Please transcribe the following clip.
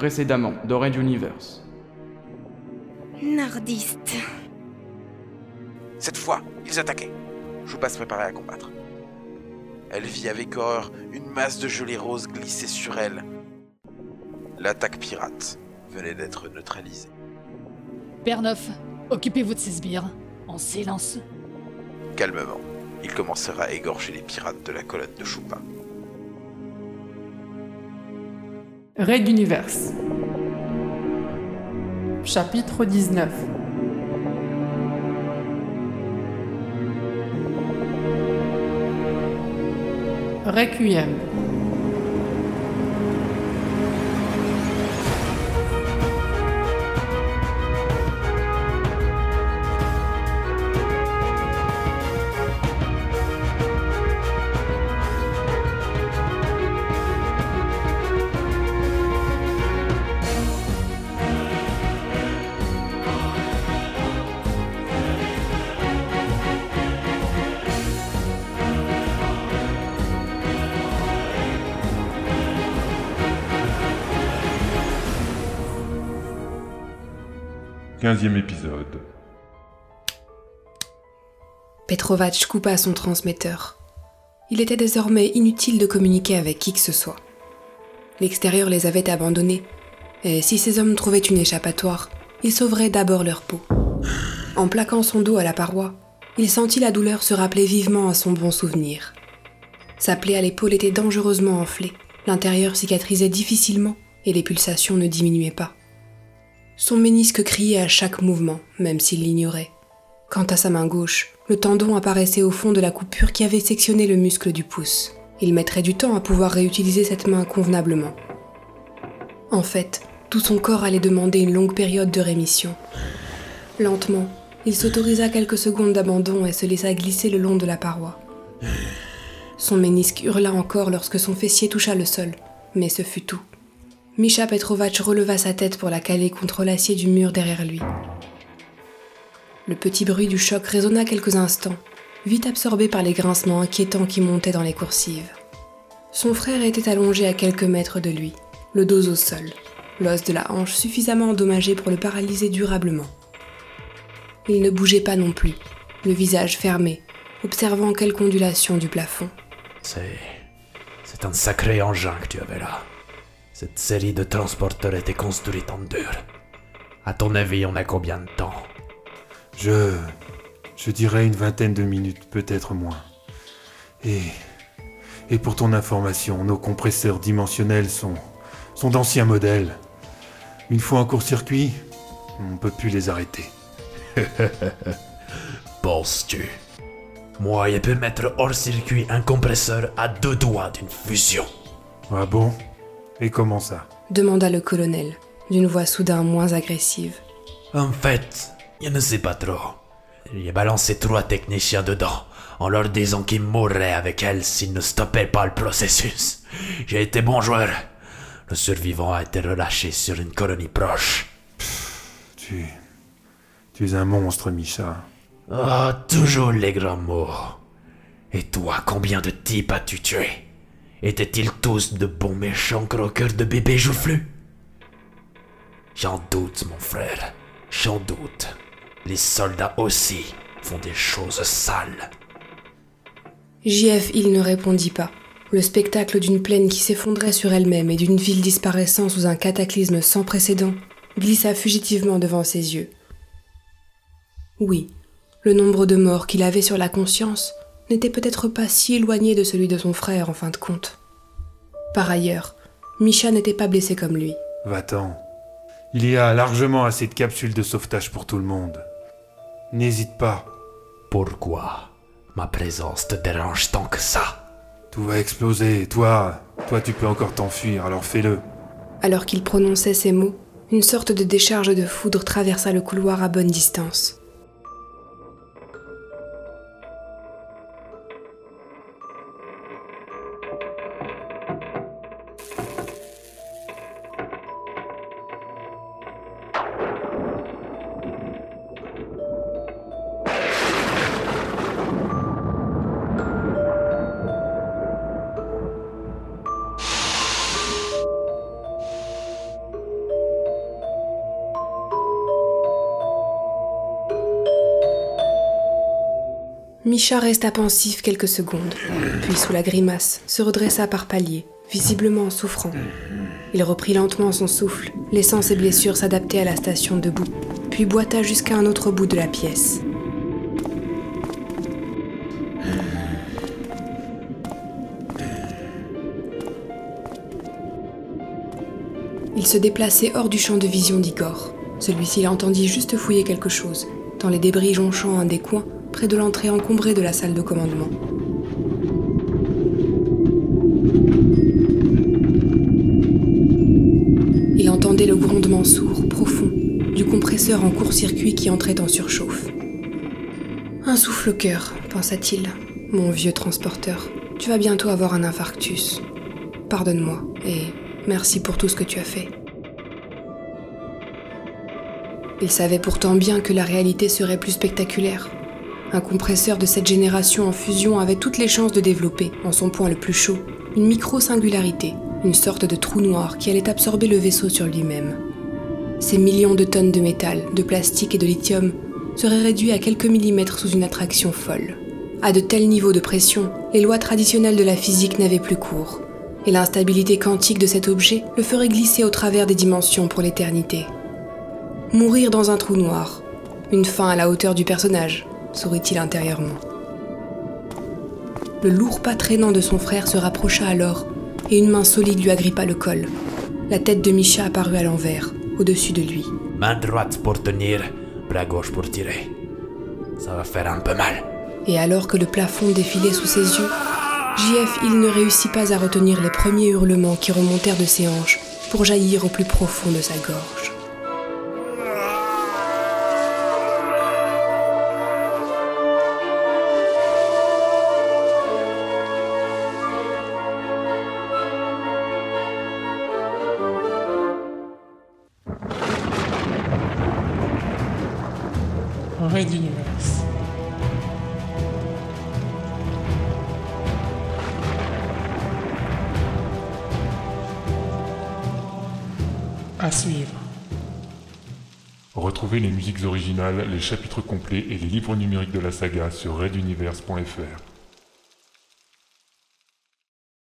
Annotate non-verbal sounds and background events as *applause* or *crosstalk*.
précédemment dans Red Universe. Nordiste. Cette fois, ils attaquaient. Je passe préparer à combattre. Elle vit avec horreur une masse de gelée rose glisser sur elle. L'attaque pirate venait d'être neutralisée. Père Neuf, occupez-vous de ces sbires, en silence. Calmement, il commencera à égorger les pirates de la colonne de Choupin. Raid Universe. Chapitre 19 Requiem. Quinzième épisode. Petrovac coupa son transmetteur. Il était désormais inutile de communiquer avec qui que ce soit. L'extérieur les avait abandonnés, et si ces hommes trouvaient une échappatoire, ils sauveraient d'abord leur peau. En plaquant son dos à la paroi, il sentit la douleur se rappeler vivement à son bon souvenir. Sa plaie à l'épaule était dangereusement enflée, l'intérieur cicatrisait difficilement et les pulsations ne diminuaient pas. Son ménisque criait à chaque mouvement, même s'il l'ignorait. Quant à sa main gauche, le tendon apparaissait au fond de la coupure qui avait sectionné le muscle du pouce. Il mettrait du temps à pouvoir réutiliser cette main convenablement. En fait, tout son corps allait demander une longue période de rémission. Lentement, il s'autorisa quelques secondes d'abandon et se laissa glisser le long de la paroi. Son ménisque hurla encore lorsque son fessier toucha le sol, mais ce fut tout. Misha Petrovac releva sa tête pour la caler contre l'acier du mur derrière lui. Le petit bruit du choc résonna quelques instants, vite absorbé par les grincements inquiétants qui montaient dans les coursives. Son frère était allongé à quelques mètres de lui, le dos au sol, l'os de la hanche suffisamment endommagé pour le paralyser durablement. Il ne bougeait pas non plus, le visage fermé, observant quelque ondulation du plafond. C'est. C'est un sacré engin que tu avais là. Cette série de transporteurs était construite en dur. À ton avis, on a combien de temps? Je. Je dirais une vingtaine de minutes, peut-être moins. Et. Et pour ton information, nos compresseurs dimensionnels sont. sont d'anciens modèles. Une fois en court-circuit, on ne peut plus les arrêter. *laughs* Penses-tu? Moi, je peux mettre hors circuit un compresseur à deux doigts d'une fusion. Ah bon? Et comment ça demanda le colonel, d'une voix soudain moins agressive. En fait, je ne sais pas trop. J'ai balancé trois techniciens dedans, en leur disant qu'ils mourraient avec elle s'ils ne stoppaient pas le processus. J'ai été bon joueur. Le survivant a été relâché sur une colonie proche. Tu. Tu es un monstre, Misha. Ah, toujours les grands mots. Et toi, combien de types as-tu tué Étaient-ils tous de bons méchants croqueurs de bébés joufflus? J'en doute, mon frère. J'en doute. Les soldats aussi font des choses sales. JF Hill ne répondit pas. Le spectacle d'une plaine qui s'effondrait sur elle-même et d'une ville disparaissant sous un cataclysme sans précédent glissa fugitivement devant ses yeux. Oui, le nombre de morts qu'il avait sur la conscience n'était peut-être pas si éloigné de celui de son frère en fin de compte. Par ailleurs, Misha n'était pas blessé comme lui. Va-t'en. Il y a largement assez de capsules de sauvetage pour tout le monde. N'hésite pas. Pourquoi ma présence te dérange tant que ça? Tout va exploser. Toi, toi tu peux encore t'enfuir, alors fais-le. Alors qu'il prononçait ces mots, une sorte de décharge de foudre traversa le couloir à bonne distance. Misha resta pensif quelques secondes, puis sous la grimace, se redressa par paliers, visiblement en souffrant. Il reprit lentement son souffle, laissant ses blessures s'adapter à la station debout, puis boita jusqu'à un autre bout de la pièce. Il se déplaçait hors du champ de vision d'Igor. Celui-ci l'entendit juste fouiller quelque chose, dans les débris jonchant un des coins, près de l'entrée encombrée de la salle de commandement. Il entendait le grondement sourd, profond, du compresseur en court-circuit qui entrait en surchauffe. Un souffle au cœur, pensa-t-il. Mon vieux transporteur, tu vas bientôt avoir un infarctus. Pardonne-moi et merci pour tout ce que tu as fait. Il savait pourtant bien que la réalité serait plus spectaculaire. Un compresseur de cette génération en fusion avait toutes les chances de développer, en son point le plus chaud, une micro-singularité, une sorte de trou noir qui allait absorber le vaisseau sur lui-même. Ces millions de tonnes de métal, de plastique et de lithium seraient réduits à quelques millimètres sous une attraction folle. À de tels niveaux de pression, les lois traditionnelles de la physique n'avaient plus cours, et l'instabilité quantique de cet objet le ferait glisser au travers des dimensions pour l'éternité. Mourir dans un trou noir, une fin à la hauteur du personnage, sourit-il intérieurement. Le lourd pas traînant de son frère se rapprocha alors, et une main solide lui agrippa le col. La tête de Misha apparut à l'envers, au-dessus de lui. Main droite pour tenir, bras gauche pour tirer. Ça va faire un peu mal. Et alors que le plafond défilait sous ses yeux, JF il ne réussit pas à retenir les premiers hurlements qui remontèrent de ses hanches pour jaillir au plus profond de sa gorge. Universe. À suivre. Retrouvez les musiques originales, les chapitres complets et les livres numériques de la saga sur reduniverse.fr.